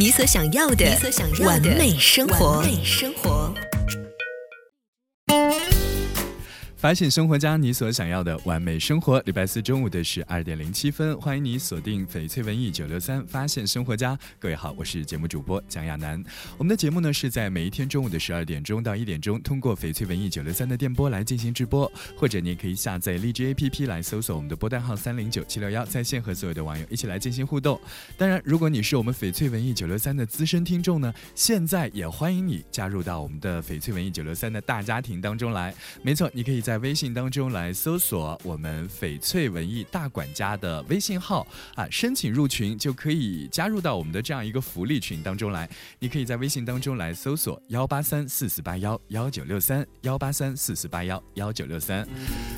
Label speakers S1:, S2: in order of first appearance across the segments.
S1: 你所想要的完美生活。
S2: 发现生活家，你所想要的完美生活。礼拜四中午的十二点零七分，欢迎你锁定翡翠文艺九六三，发现生活家。各位好，我是节目主播蒋亚楠。我们的节目呢是在每一天中午的十二点钟到一点钟，通过翡翠文艺九六三的电波来进行直播，或者你也可以下载荔枝 APP 来搜索我们的波段号三零九七六幺，在线和所有的网友一起来进行互动。当然，如果你是我们翡翠文艺九六三的资深听众呢，现在也欢迎你加入到我们的翡翠文艺九六三的大家庭当中来。没错，你可以。在微信当中来搜索我们翡翠文艺大管家的微信号啊，申请入群就可以加入到我们的这样一个福利群当中来。你可以在微信当中来搜索幺八三四四八幺幺九六三幺八三四四八幺幺九六三。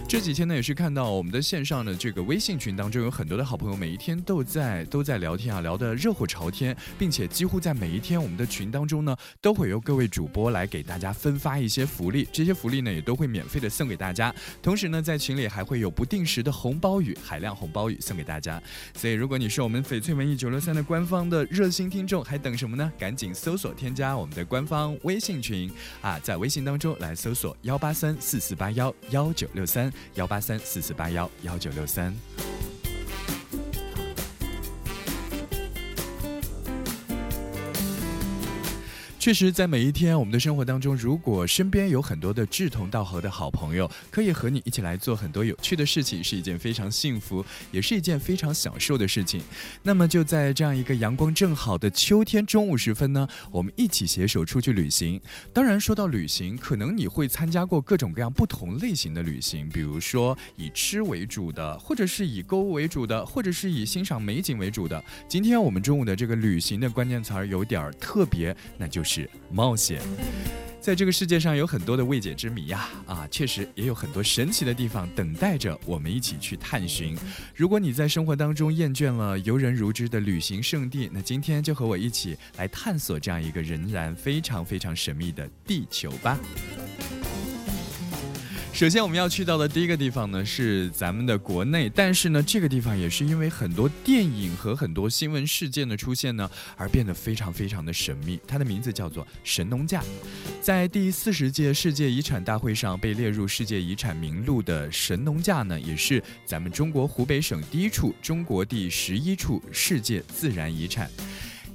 S2: 这几天呢，也是看到我们的线上的这个微信群当中有很多的好朋友，每一天都在都在聊天啊，聊得热火朝天，并且几乎在每一天我们的群当中呢，都会由各位主播来给大家分发一些福利，这些福利呢也都会免费的送给。大家，同时呢，在群里还会有不定时的红包雨、海量红包雨送给大家。所以，如果你是我们翡翠文艺九六三的官方的热心听众，还等什么呢？赶紧搜索添加我们的官方微信群啊，在微信当中来搜索幺八三四四八幺幺九六三幺八三四四八幺幺九六三。确实，在每一天我们的生活当中，如果身边有很多的志同道合的好朋友，可以和你一起来做很多有趣的事情，是一件非常幸福，也是一件非常享受的事情。那么就在这样一个阳光正好的秋天中午时分呢，我们一起携手出去旅行。当然，说到旅行，可能你会参加过各种各样不同类型的旅行，比如说以吃为主的，或者是以购物为主的，或者是以欣赏美景为主的。今天我们中午的这个旅行的关键词儿有点儿特别，那就是。是冒险，在这个世界上有很多的未解之谜呀，啊，确实也有很多神奇的地方等待着我们一起去探寻。如果你在生活当中厌倦了游人如织的旅行胜地，那今天就和我一起来探索这样一个仍然非常非常神秘的地球吧。首先，我们要去到的第一个地方呢，是咱们的国内。但是呢，这个地方也是因为很多电影和很多新闻事件的出现呢，而变得非常非常的神秘。它的名字叫做神农架。在第四十届世界遗产大会上被列入世界遗产名录的神农架呢，也是咱们中国湖北省第一处、中国第十一处世界自然遗产。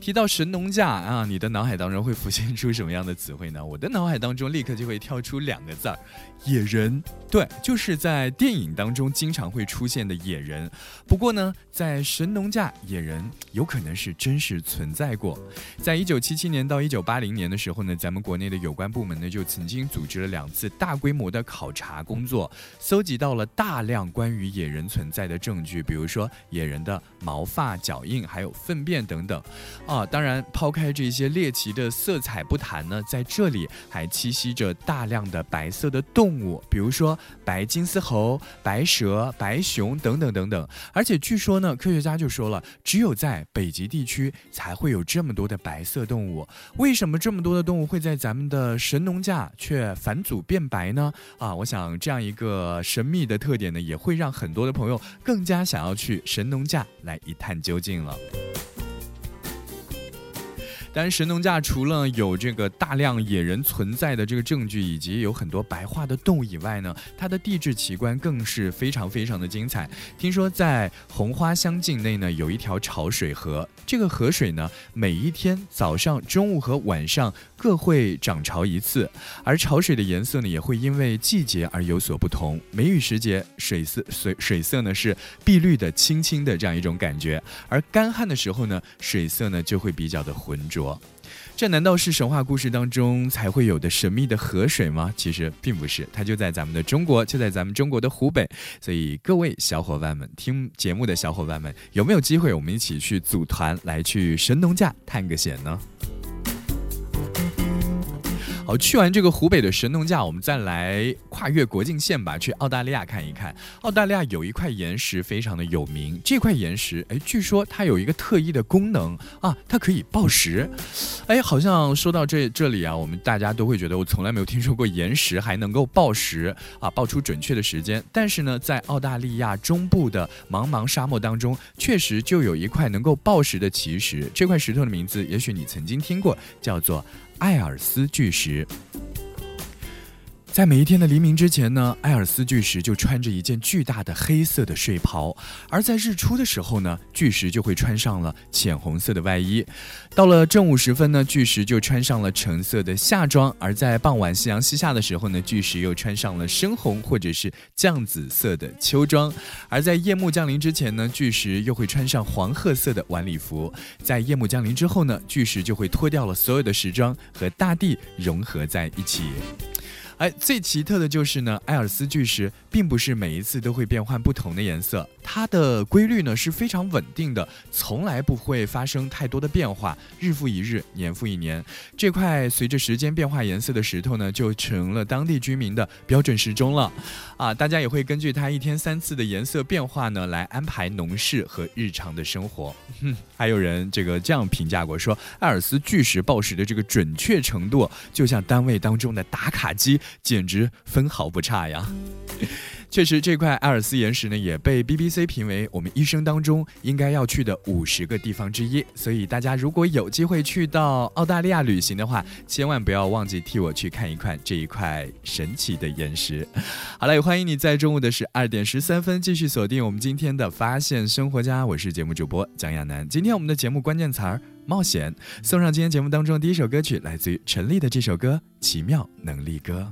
S2: 提到神农架啊，你的脑海当中会浮现出什么样的词汇呢？我的脑海当中立刻就会跳出两个字儿：野人。对，就是在电影当中经常会出现的野人。不过呢，在神农架，野人有可能是真实存在过。在一九七七年到一九八零年的时候呢，咱们国内的有关部门呢就曾经组织了两次大规模的考察工作，搜集到了大量关于野人存在的证据，比如说野人的毛发、脚印，还有粪便等等。啊，当然，抛开这些猎奇的色彩不谈呢，在这里还栖息着大量的白色的动动物，比如说白金丝猴、白蛇、白熊等等等等。而且据说呢，科学家就说了，只有在北极地区才会有这么多的白色动物。为什么这么多的动物会在咱们的神农架却返祖变白呢？啊，我想这样一个神秘的特点呢，也会让很多的朋友更加想要去神农架来一探究竟了。但神农架除了有这个大量野人存在的这个证据，以及有很多白化的动物以外呢，它的地质奇观更是非常非常的精彩。听说在红花乡境内呢，有一条潮水河，这个河水呢，每一天早上、中午和晚上各会涨潮一次，而潮水的颜色呢，也会因为季节而有所不同。梅雨时节，水色水水色呢是碧绿的、清清的这样一种感觉；而干旱的时候呢，水色呢就会比较的浑浊。这难道是神话故事当中才会有的神秘的河水吗？其实并不是，它就在咱们的中国，就在咱们中国的湖北。所以各位小伙伴们，听节目的小伙伴们，有没有机会我们一起去组团来去神农架探个险呢？好，去完这个湖北的神农架，我们再来跨越国境线吧，去澳大利亚看一看。澳大利亚有一块岩石非常的有名，这块岩石，哎，据说它有一个特异的功能啊，它可以报时。哎，好像说到这这里啊，我们大家都会觉得我从来没有听说过岩石还能够报时啊，报出准确的时间。但是呢，在澳大利亚中部的茫茫沙漠当中，确实就有一块能够报时的奇石。这块石头的名字，也许你曾经听过，叫做。艾尔斯巨石。在每一天的黎明之前呢，艾尔斯巨石就穿着一件巨大的黑色的睡袍；而在日出的时候呢，巨石就会穿上了浅红色的外衣。到了正午时分呢，巨石就穿上了橙色的夏装；而在傍晚夕阳西下的时候呢，巨石又穿上了深红或者是酱紫色的秋装；而在夜幕降临之前呢，巨石又会穿上黄褐色的晚礼服；在夜幕降临之后呢，巨石就会脱掉了所有的时装，和大地融合在一起。哎，最奇特的就是呢，艾尔斯巨石并不是每一次都会变换不同的颜色，它的规律呢是非常稳定的，从来不会发生太多的变化，日复一日，年复一年，这块随着时间变化颜色的石头呢，就成了当地居民的标准时钟了。啊，大家也会根据它一天三次的颜色变化呢，来安排农事和日常的生活。哼，还有人这个这样评价过，说艾尔斯巨石报时的这个准确程度，就像单位当中的打卡机。简直分毫不差呀！确实，这块艾尔斯岩石呢，也被 BBC 评为我们一生当中应该要去的五十个地方之一。所以，大家如果有机会去到澳大利亚旅行的话，千万不要忘记替我去看一看这一块神奇的岩石。好了，也欢迎你在中午的十二点十三分继续锁定我们今天的发现生活家，我是节目主播蒋亚楠。今天我们的节目关键词儿冒险，送上今天节目当中第一首歌曲，来自于陈粒的这首歌《奇妙能力歌》。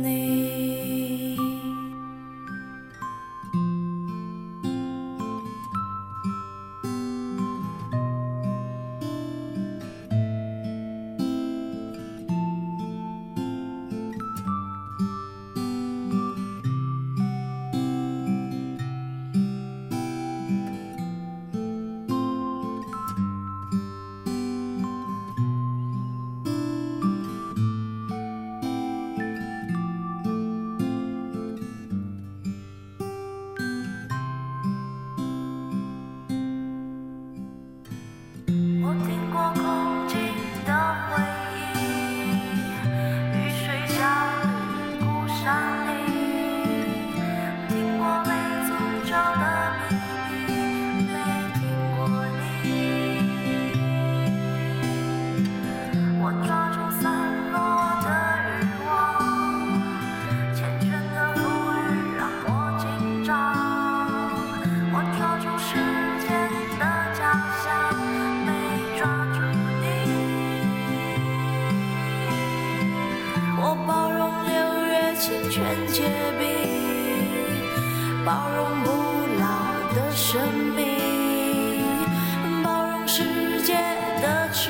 S3: 包容不老的生命，包容世界的迟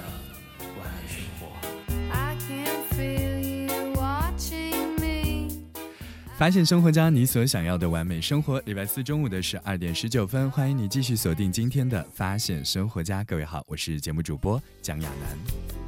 S2: 发现生活家你所想要的完美生活。礼拜四中午的十二点十九分，欢迎你继续锁定今天的发现生活家。各位好，我是节目主播蒋亚楠。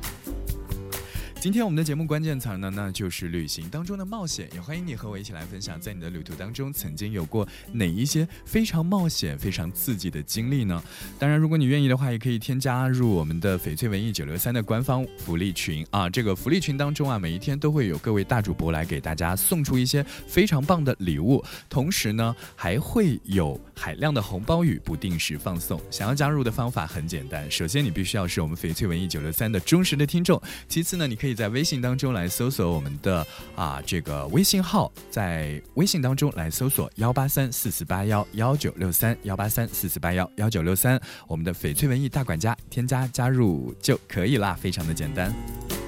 S2: 今天我们的节目关键词呢，那就是旅行当中的冒险。也欢迎你和我一起来分享，在你的旅途当中曾经有过哪一些非常冒险、非常刺激的经历呢？当然，如果你愿意的话，也可以添加入我们的翡翠文艺九六三的官方福利群啊。这个福利群当中啊，每一天都会有各位大主播来给大家送出一些非常棒的礼物，同时呢，还会有海量的红包雨不定时放送。想要加入的方法很简单，首先你必须要是我们翡翠文艺九六三的忠实的听众，其次呢，你可以 在微信当中来搜索我们的啊这个微信号，在微信当中来搜索幺八三四四八幺幺九六三幺八三四四八幺幺九六三，我们的翡翠文艺大管家添加加入就可以啦，非常的简单。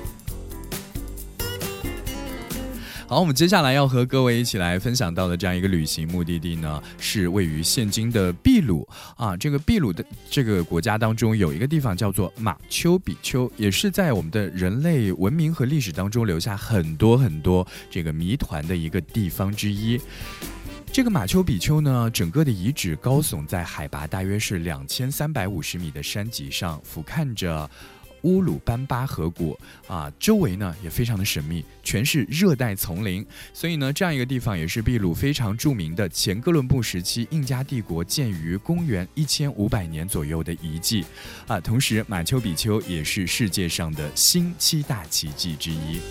S2: 好，我们接下来要和各位一起来分享到的这样一个旅行目的地呢，是位于现今的秘鲁啊。这个秘鲁的这个国家当中有一个地方叫做马丘比丘，也是在我们的人类文明和历史当中留下很多很多这个谜团的一个地方之一。这个马丘比丘呢，整个的遗址高耸在海拔大约是两千三百五十米的山脊上，俯瞰着乌鲁班巴河谷啊，周围呢也非常的神秘，全是热带丛林。所以呢，这样一个地方也是秘鲁非常著名的前哥伦布时期印加帝国建于公元一千五百年左右的遗迹啊。同时，马丘比丘也是世界上的新七大奇迹之一。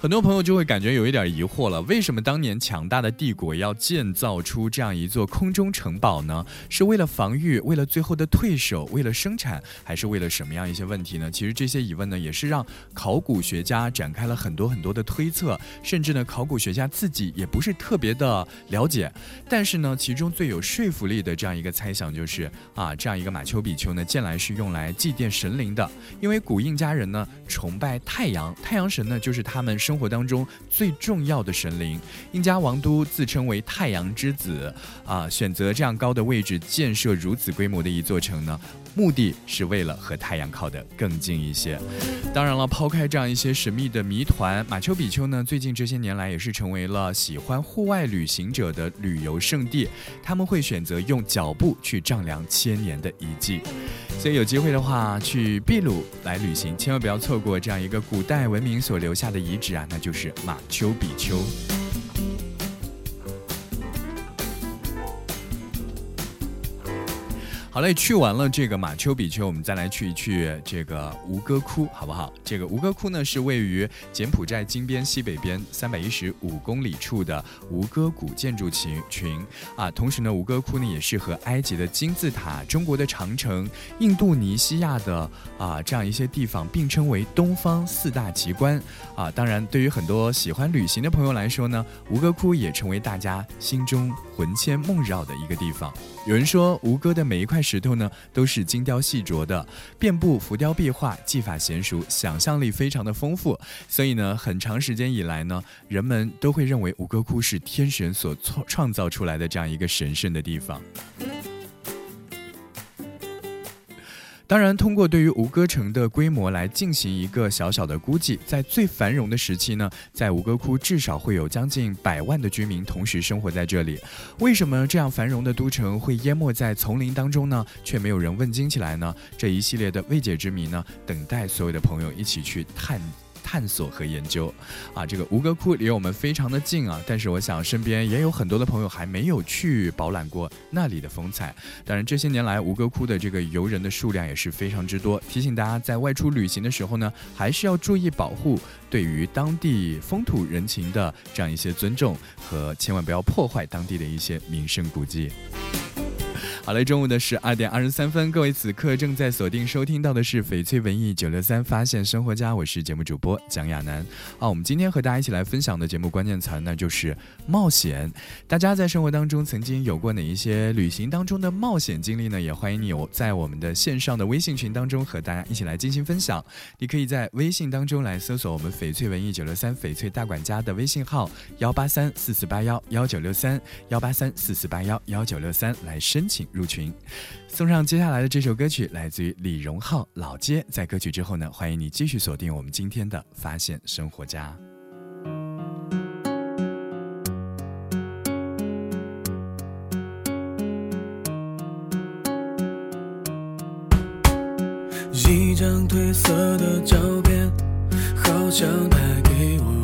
S2: 很多朋友就会感觉有一点疑惑了，为什么当年强大的帝国要建造出这样一座空中城堡呢？是为了防御，为了最后的退守，为了生产，还是为了什么样一些问题呢？其实这些疑问呢，也是让考古学家展开了很多很多的推测，甚至呢，考古学家自己也不是特别的了解。但是呢，其中最有说服力的这样一个猜想就是啊，这样一个马丘比丘呢，建来是用来祭奠神灵的，因为古印加人呢崇拜太阳，太阳神呢就是他们。生活当中最重要的神灵，印加王都自称为太阳之子啊，选择这样高的位置建设如此规模的一座城呢，目的是为了和太阳靠得更近一些。当然了，抛开这样一些神秘的谜团，马丘比丘呢，最近这些年来也是成为了喜欢户外旅行者的旅游胜地，他们会选择用脚步去丈量千年的遗迹。所以有机会的话，去秘鲁来旅行，千万不要错过这样一个古代文明所留下的遗址啊，那就是马丘比丘。好嘞，去完了这个马丘比丘，我们再来去一去这个吴哥窟，好不好？这个吴哥窟呢是位于柬埔寨金边西北边三百一十五公里处的吴哥古建筑群群啊。同时呢，吴哥窟呢也是和埃及的金字塔、中国的长城、印度尼西亚的啊这样一些地方并称为东方四大奇观啊。当然，对于很多喜欢旅行的朋友来说呢，吴哥窟也成为大家心中魂牵梦绕的一个地方。有人说，吴哥的每一块石头呢，都是精雕细琢的，遍布浮雕壁画，技法娴熟，想象力非常的丰富。所以呢，很长时间以来呢，人们都会认为吴哥窟是天神所创创造出来的这样一个神圣的地方。当然，通过对于吴哥城的规模来进行一个小小的估计，在最繁荣的时期呢，在吴哥窟至少会有将近百万的居民同时生活在这里。为什么这样繁荣的都城会淹没在丛林当中呢？却没有人问津起来呢？这一系列的未解之谜呢，等待所有的朋友一起去探。探索和研究，啊，这个吴哥窟离我们非常的近啊，但是我想身边也有很多的朋友还没有去饱览过那里的风采。当然，这些年来吴哥窟的这个游人的数量也是非常之多，提醒大家在外出旅行的时候呢，还是要注意保护，对于当地风土人情的这样一些尊重和千万不要破坏当地的一些名胜古迹。好嘞，中午的十二点二十三分，各位此刻正在锁定收听到的是翡翠文艺九六三发现生活家，我是节目主播蒋亚楠。啊，我们今天和大家一起来分享的节目关键词那就是冒险。大家在生活当中曾经有过哪一些旅行当中的冒险经历呢？也欢迎你有在我们的线上的微信群当中和大家一起来进行分享。你可以在微信当中来搜索我们翡翠文艺九六三翡翠大管家的微信号幺八三四四八幺幺九六三幺八三四四八幺幺九六三来申请。入群，送上接下来的这首歌曲，来自于李荣浩《老街》。在歌曲之后呢，欢迎你继续锁定我们今天的发现生活家。
S4: 一张褪色的照片，好像带给我。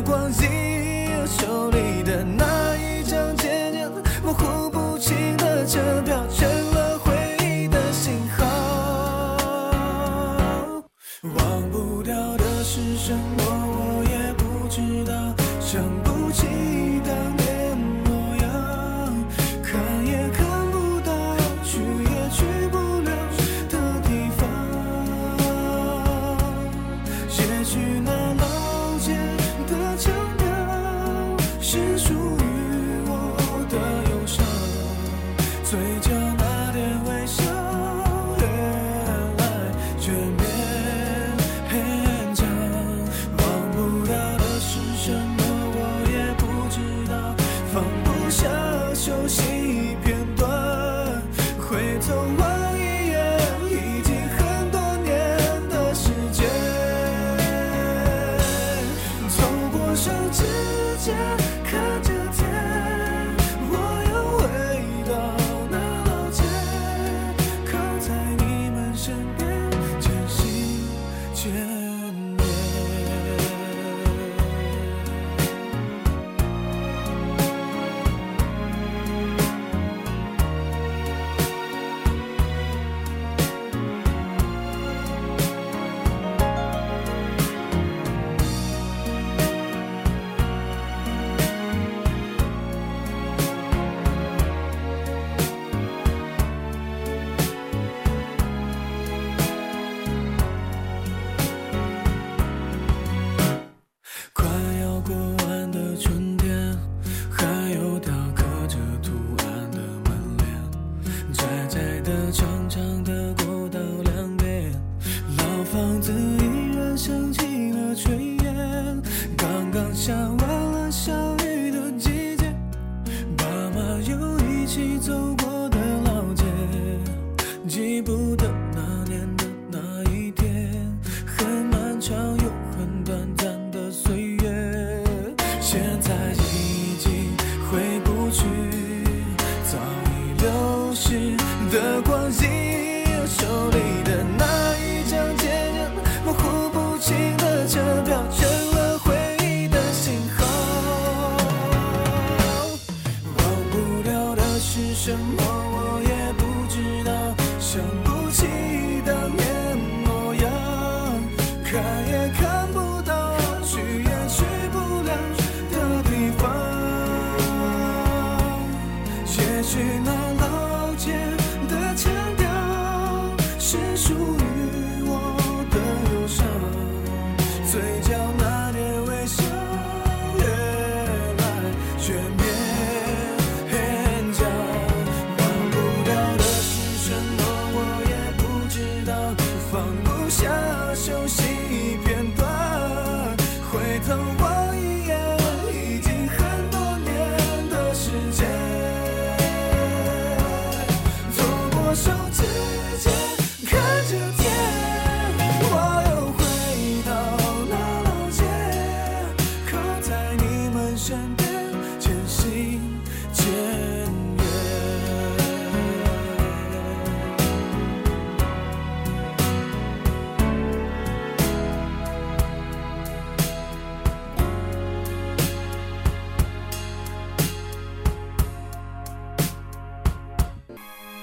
S5: 光景又什么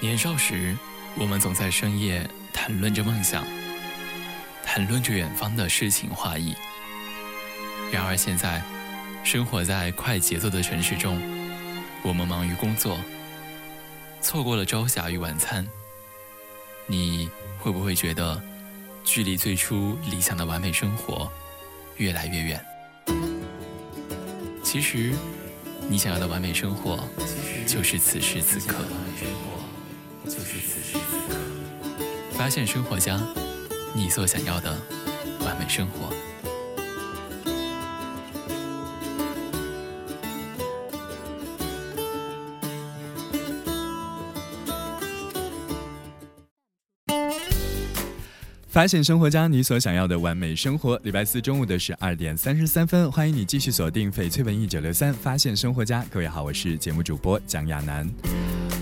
S5: 年少时，我们总在深夜谈论着梦想，谈论着远方的诗情画意。然而现在，生活在快节奏的城市中，我们忙于工作，错过了朝霞与晚餐。你会不会觉得，距离最初理想的完美生活越来越远？其实，你想要的完美生活，就是此时此刻。就是此时此刻发现生活家，你所想要的完美生活。
S2: 发现生活家，你所想要的完美生活。礼拜四中午的十二点三十三分，欢迎你继续锁定翡翠文艺九六三，发现生活家。各位好，我是节目主播蒋亚楠。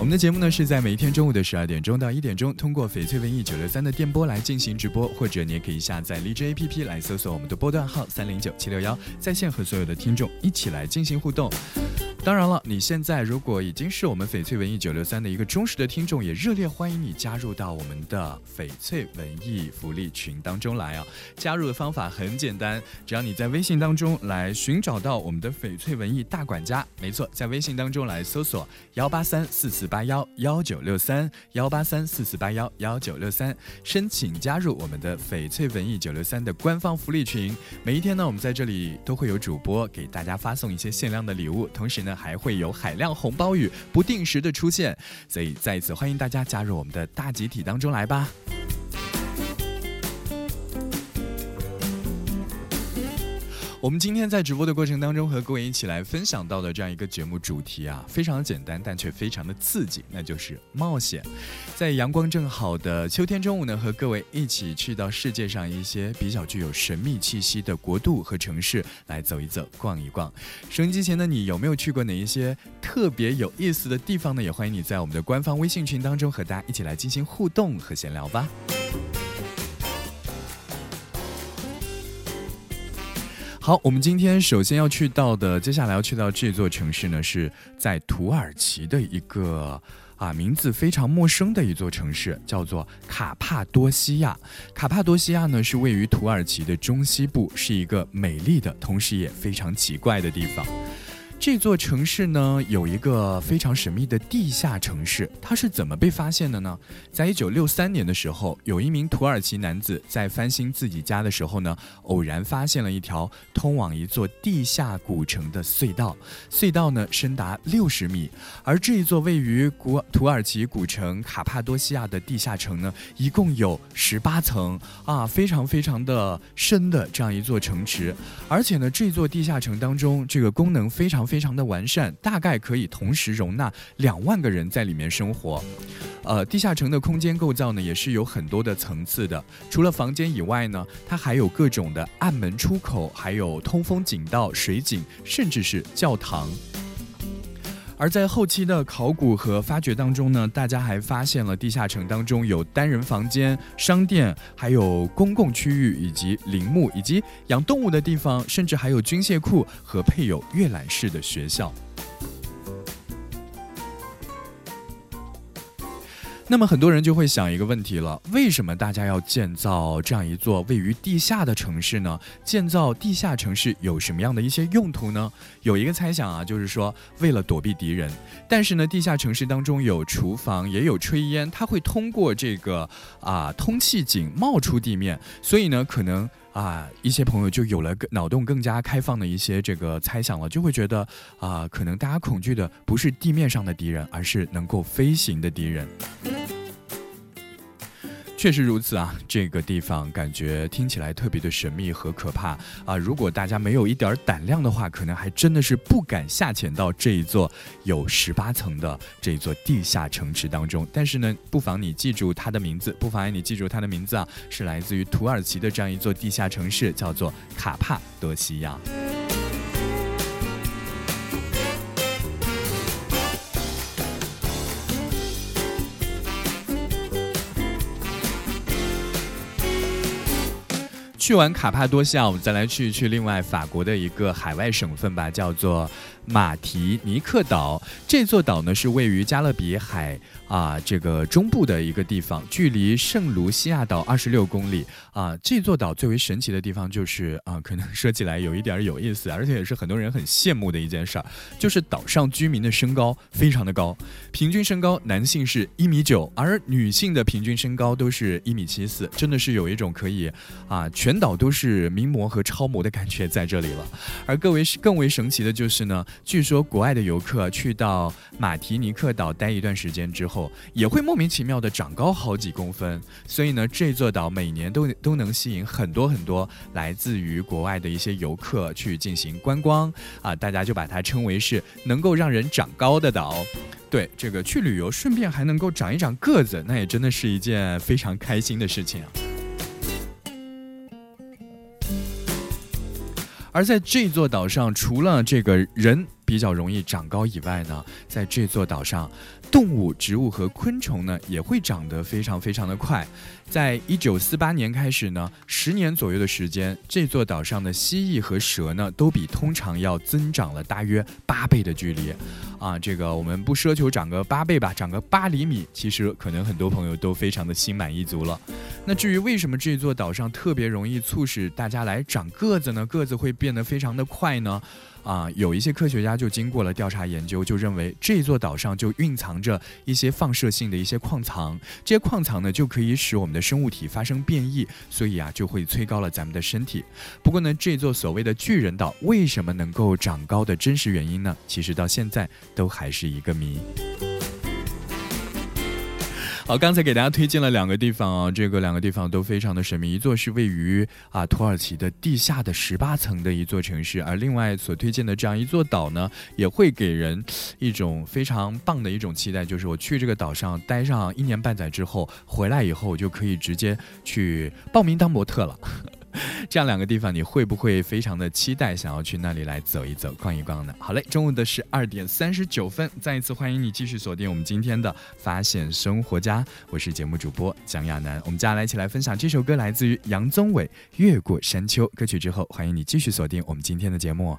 S2: 我们的节目呢是在每一天中午的十二点钟到一点钟，通过翡翠文艺九六三的电波来进行直播，或者你也可以下载荔枝 APP 来搜索我们的波段号三零九七六幺，在线和所有的听众一起来进行互动。当然了，你现在如果已经是我们翡翠文艺九六三的一个忠实的听众，也热烈欢迎你加入到我们的翡翠文艺福利群当中来啊！加入的方法很简单，只要你在微信当中来寻找到我们的翡翠文艺大管家，没错，在微信当中来搜索幺八三四四八幺幺九六三幺八三四四八幺幺九六三，申请加入我们的翡翠文艺九六三的官方福利群。每一天呢，我们在这里都会有主播给大家发送一些限量的礼物，同时那。还会有海量红包雨不定时的出现，所以再一次欢迎大家加入我们的大集体当中来吧。我们今天在直播的过程当中，和各位一起来分享到的这样一个节目主题啊，非常的简单，但却非常的刺激，那就是冒险。在阳光正好的秋天中午呢，和各位一起去到世界上一些比较具有神秘气息的国度和城市来走一走、逛一逛。收音机前的你有没有去过哪一些特别有意思的地方呢？也欢迎你在我们的官方微信群当中和大家一起来进行互动和闲聊吧。好，我们今天首先要去到的，接下来要去到这座城市呢，是在土耳其的一个啊名字非常陌生的一座城市，叫做卡帕多西亚。卡帕多西亚呢是位于土耳其的中西部，是一个美丽的，同时也非常奇怪的地方。这座城市呢，有一个非常神秘的地下城市，它是怎么被发现的呢？在一九六三年的时候，有一名土耳其男子在翻新自己家的时候呢，偶然发现了一条通往一座地下古城的隧道，隧道呢深达六十米，而这一座位于古土耳其古城卡帕多西亚的地下城呢，一共有十八层啊，非常非常的深的这样一座城池，而且呢，这座地下城当中这个功能非常。非常的完善，大概可以同时容纳两万个人在里面生活。呃，地下城的空间构造呢，也是有很多的层次的。除了房间以外呢，它还有各种的暗门出口，还有通风井道、水井，甚至是教堂。而在后期的考古和发掘当中呢，大家还发现了地下城当中有单人房间、商店，还有公共区域，以及陵墓，以及养动物的地方，甚至还有军械库和配有阅览室的学校。那么很多人就会想一个问题了：为什么大家要建造这样一座位于地下的城市呢？建造地下城市有什么样的一些用途呢？有一个猜想啊，就是说为了躲避敌人。但是呢，地下城市当中有厨房，也有炊烟，它会通过这个啊通气井冒出地面，所以呢，可能。啊，一些朋友就有了个脑洞更加开放的一些这个猜想了，就会觉得啊，可能大家恐惧的不是地面上的敌人，而是能够飞行的敌人。确实如此啊，这个地方感觉听起来特别的神秘和可怕啊！如果大家没有一点胆量的话，可能还真的是不敢下潜到这一座有十八层的这一座地下城池当中。但是呢，不妨你记住它的名字，不妨你记住它的名字啊，是来自于土耳其的这样一座地下城市，叫做卡帕多西亚。去完卡帕多西亚，我们再来去一去另外法国的一个海外省份吧，叫做马提尼克岛。这座岛呢是位于加勒比海啊这个中部的一个地方，距离圣卢西亚岛二十六公里啊。这座岛最为神奇的地方就是啊，可能说起来有一点儿有意思，而且也是很多人很羡慕的一件事儿，就是岛上居民的身高非常的高，平均身高男性是一米九，而女性的平均身高都是一米七四，真的是有一种可以啊全岛都是名模和超模的感觉在这里了。而更为更为神奇的就是呢，据说国外的游客去到马提尼克岛待一段时间之后，也会莫名其妙的长高好几公分。所以呢，这座岛每年都 都能吸引很多很多来自于国外的一些游客去进行观光啊，大家就把它称为是能够让人长高的岛。对，这个去旅游顺便还能够长一长个子，那也真的是一件非常开心的事情啊。而在这座岛上，除了这个人比较容易长高以外呢，在这座岛上，动物、植物和昆虫呢也会长得非常非常的快。在一九四八年开始呢，十年左右的时间，这座岛上的蜥蜴和蛇呢都比通常要增长了大约八倍的距离。啊，这个我们不奢求长个八倍吧，长个八厘米，其实可能很多朋友都非常的心满意足了。那至于为什么这座岛上特别容易促使大家来长个子呢？个子会变得非常的快呢？啊，有一些科学家就经过了调查研究，就认为这座岛上就蕴藏着一些放射性的一些矿藏，这些矿藏呢就可以使我们的生物体发生变异，所以啊就会催高了咱们的身体。不过呢，这座所谓的巨人岛为什么能够长高的真实原因呢？其实到现在都还是一个谜。好，刚才给大家推荐了两个地方啊，这个两个地方都非常的神秘。一座是位于啊土耳其的地下的十八层的一座城市，而另外所推荐的这样一座岛呢，也会给人一种非常棒的一种期待，就是我去这个岛上待上一年半载之后，回来以后我就可以直接去报名当模特了。这样两个地方，你会不会非常的期待，想要去那里来走一走、逛一逛呢？好嘞，中午的十二点三十九分，再一次欢迎你继续锁定我们今天的发现生活家，我是节目主播蒋亚楠。我们接下来一起来分享这首歌，来自于杨宗纬《越过山丘》歌曲之后，欢迎你继续锁定我们今天的节目。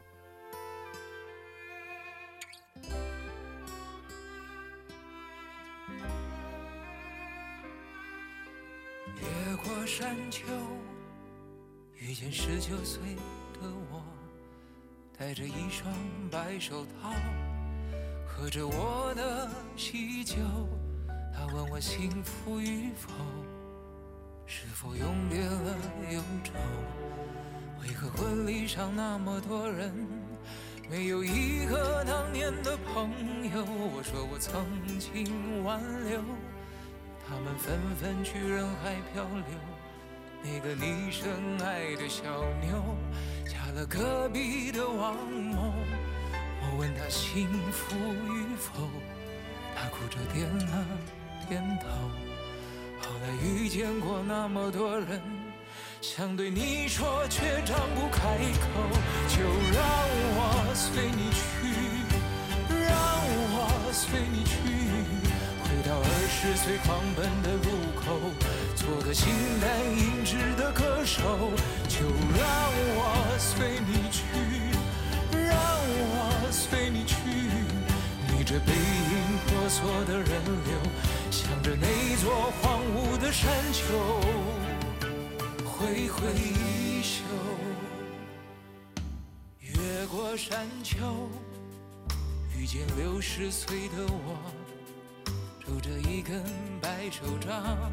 S6: 越过山丘，遇见十九岁的我，戴着一双白手套，喝着我的喜酒。他问我幸福与否，是否永别了忧愁？为何婚礼上那么多人，没有一个当年的朋友？我说我曾经挽留。他们纷纷去人海漂流。那个你深爱的小妞，嫁了隔壁的王某。我问她幸福与否，她哭着点了点头。后来遇见过那么多人，想对你说却张不开口，就让我随你去，让我随你去。回到二十岁狂奔的路口，做个形单影只的歌手，就让我随你去，让我随你去。逆着背影婆娑的人流，向着那座荒芜的山丘挥挥衣袖，越过山丘，遇见六十岁的我。拄着一根白手杖，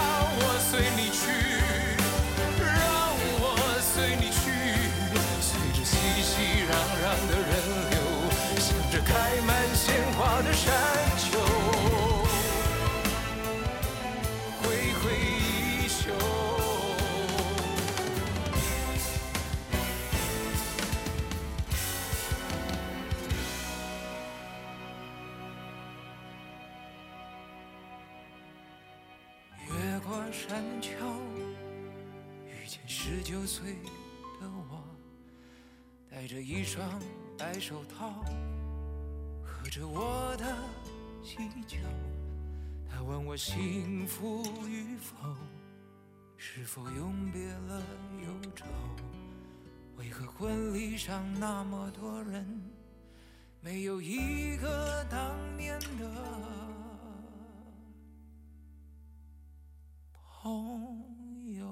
S7: 开满鲜花的山丘，挥挥衣袖。越过山丘，遇见十九岁的我，戴着一双白手套，着我的喜酒。他问我幸福与否，是否永别了忧愁？为何婚礼上那么多人，没有一个当年的？朋友。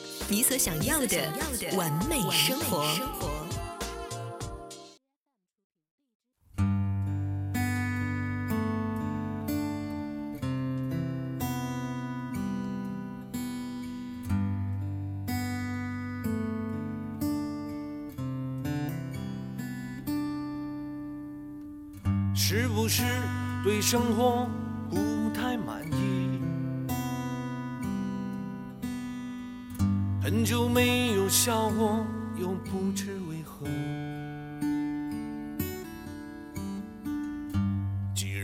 S1: 你所想要的完美生活。
S7: 是不是对生活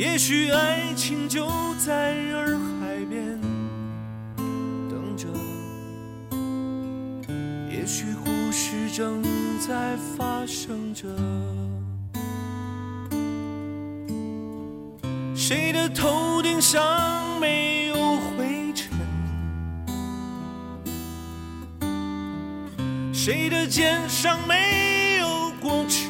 S7: 也许爱情就在洱海边等着，也许故事正在发生着。谁的头顶上没有灰尘？谁的肩上没有过去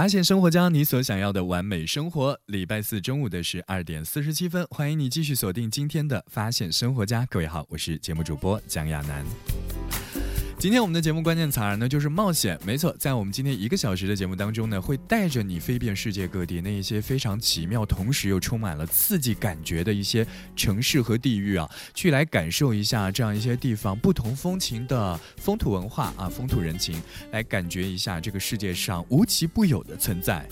S2: 发现生活家，你所想要的完美生活。礼拜四中午的十二点四十七分，欢迎你继续锁定今天的发现生活家。各位好，我是节目主播蒋亚楠。今天我们的节目关键词儿呢就是冒险，没错，在我们今天一个小时的节目当中呢，会带着你飞遍世界各地那一些非常奇妙，同时又充满了刺激感觉的一些城市和地域啊，去来感受一下这样一些地方不同风情的风土文化啊，风土人情，来感觉一下这个世界上无奇不有的存在。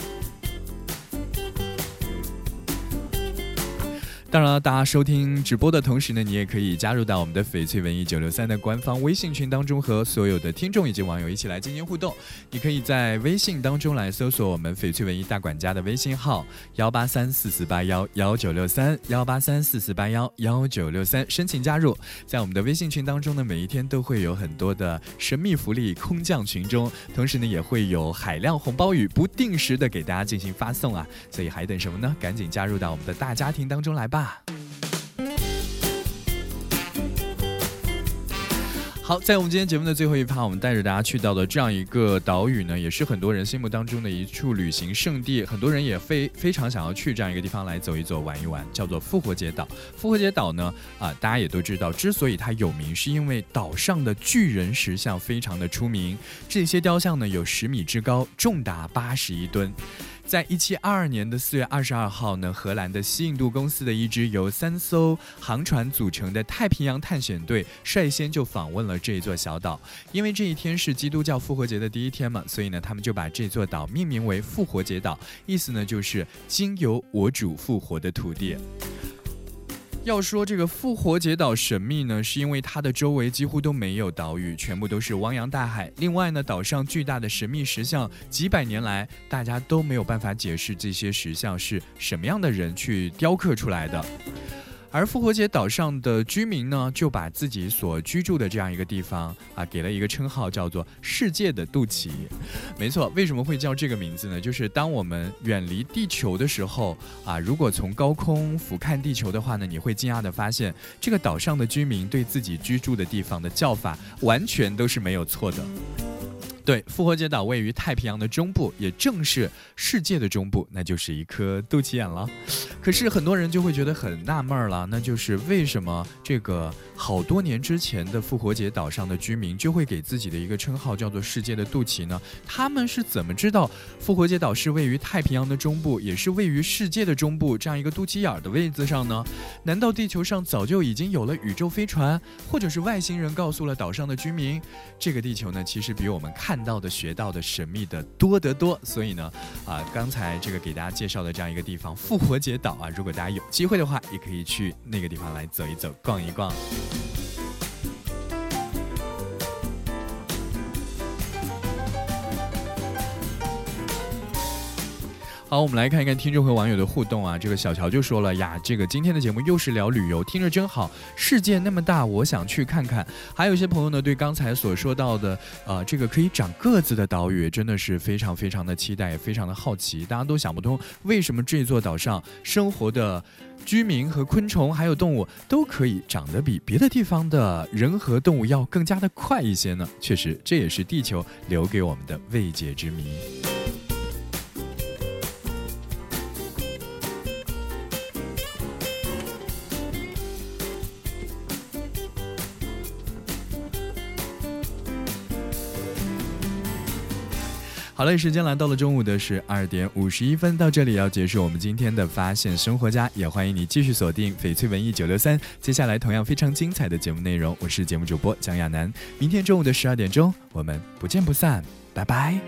S2: 当然了，大家收听直播的同时呢，你也可以加入到我们的翡翠文艺九六三的官方微信群当中，和所有的听众以及网友一起来进行互动。你可以在微信当中来搜索我们翡翠文艺大管家的微信号幺八三四四八幺幺九六三幺八三四四八幺幺九六三，申请加入。在我们的微信群当中呢，每一天都会有很多的神秘福利空降群中，同时呢也会有海量红包雨不定时的给大家进行发送啊，所以还等什么呢？赶紧加入到我们的大家庭当中来吧。好，在我们今天节目的最后一趴，我们带着大家去到的这样一个岛屿呢，也是很多人心目当中的一处旅行胜地，很多人也非非常想要去这样一个地方来走一走、玩一玩，叫做复活节岛。复活节岛呢，啊，大家也都知道，之所以它有名，是因为岛上的巨人石像非常的出名，这些雕像呢有十米之高，重达八十一吨。在一七二二年的四月二十二号呢，荷兰的西印度公司的一支由三艘航船组成的太平洋探险队率先就访问了这一座小岛。因为这一天是基督教复活节的第一天嘛，所以呢，他们就把这座岛命名为复活节岛，意思呢就是经由我主复活的土地。要说这个复活节岛神秘呢，是因为它的周围几乎都没有岛屿，全部都是汪洋大海。另外呢，岛上巨大的神秘石像，几百年来大家都没有办法解释这些石像是什么样的人去雕刻出来的。而复活节岛上的居民呢，就把自己所居住的这样一个地方啊，给了一个称号，叫做“世界的肚脐”。没错，为什么会叫这个名字呢？就是当我们远离地球的时候啊，如果从高空俯瞰地球的话呢，你会惊讶的发现，这个岛上的居民对自己居住的地方的叫法，完全都是没有错的。对，复活节岛位于太平洋的中部，也正是世界的中部，那就是一颗肚脐眼了。可是很多人就会觉得很纳闷了，那就是为什么这个好多年之前的复活节岛上的居民就会给自己的一个称号叫做“世界的肚脐”呢？他们是怎么知道复活节岛是位于太平洋的中部，也是位于世界的中部这样一个肚脐眼的位置上呢？难道地球上早就已经有了宇宙飞船，或者是外星人告诉了岛上的居民，这个地球呢，其实比我们看看到的、学到的神秘的多得多？所以呢，啊，刚才这个给大家介绍的这样一个地方——复活节岛啊，如果大家有机会的话，也可以去那个地方来走一走、逛一逛。好，我们来看一看听众和网友的互动啊。这个小乔就说了呀，这个今天的节目又是聊旅游，听着真好。世界那么大，我想去看看。还有一些朋友呢，对刚才所说到的，呃，这个可以长个子的岛屿，真的是非常非常的期待，也非常的好奇。大家都想不通，为什么这座岛上生活的居民和昆虫还有动物都可以长得比别的地方的人和动物要更加的快一些呢？确实，这也是地球留给我们的未解之谜。好嘞，时间来到了中午的十二点五十一分，到这里要结束我们今天的发现生活家，也欢迎你继续锁定翡翠文艺九六三，接下来同样非常精彩的节目内容，我是节目主播蒋亚楠，明天中午的十二点钟，我们不见不散，拜拜。